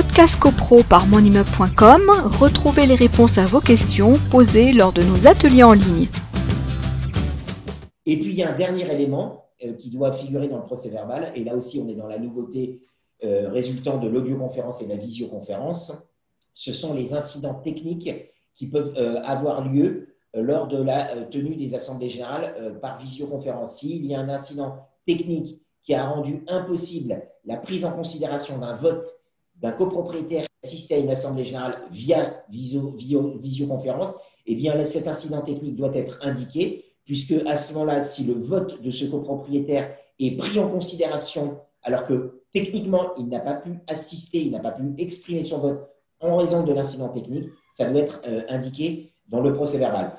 Podcast CoPro par monimmeuble.com, retrouvez les réponses à vos questions posées lors de nos ateliers en ligne. Et puis il y a un dernier élément euh, qui doit figurer dans le procès verbal, et là aussi on est dans la nouveauté euh, résultant de l'audioconférence et de la visioconférence, ce sont les incidents techniques qui peuvent euh, avoir lieu lors de la tenue des assemblées générales par visioconférence. S'il y a un incident technique qui a rendu impossible la prise en considération d'un vote d'un copropriétaire qui à une assemblée générale via visioconférence, eh bien cet incident technique doit être indiqué, puisque à ce moment-là, si le vote de ce copropriétaire est pris en considération, alors que techniquement, il n'a pas pu assister, il n'a pas pu exprimer son vote en raison de l'incident technique, ça doit être euh, indiqué dans le procès verbal.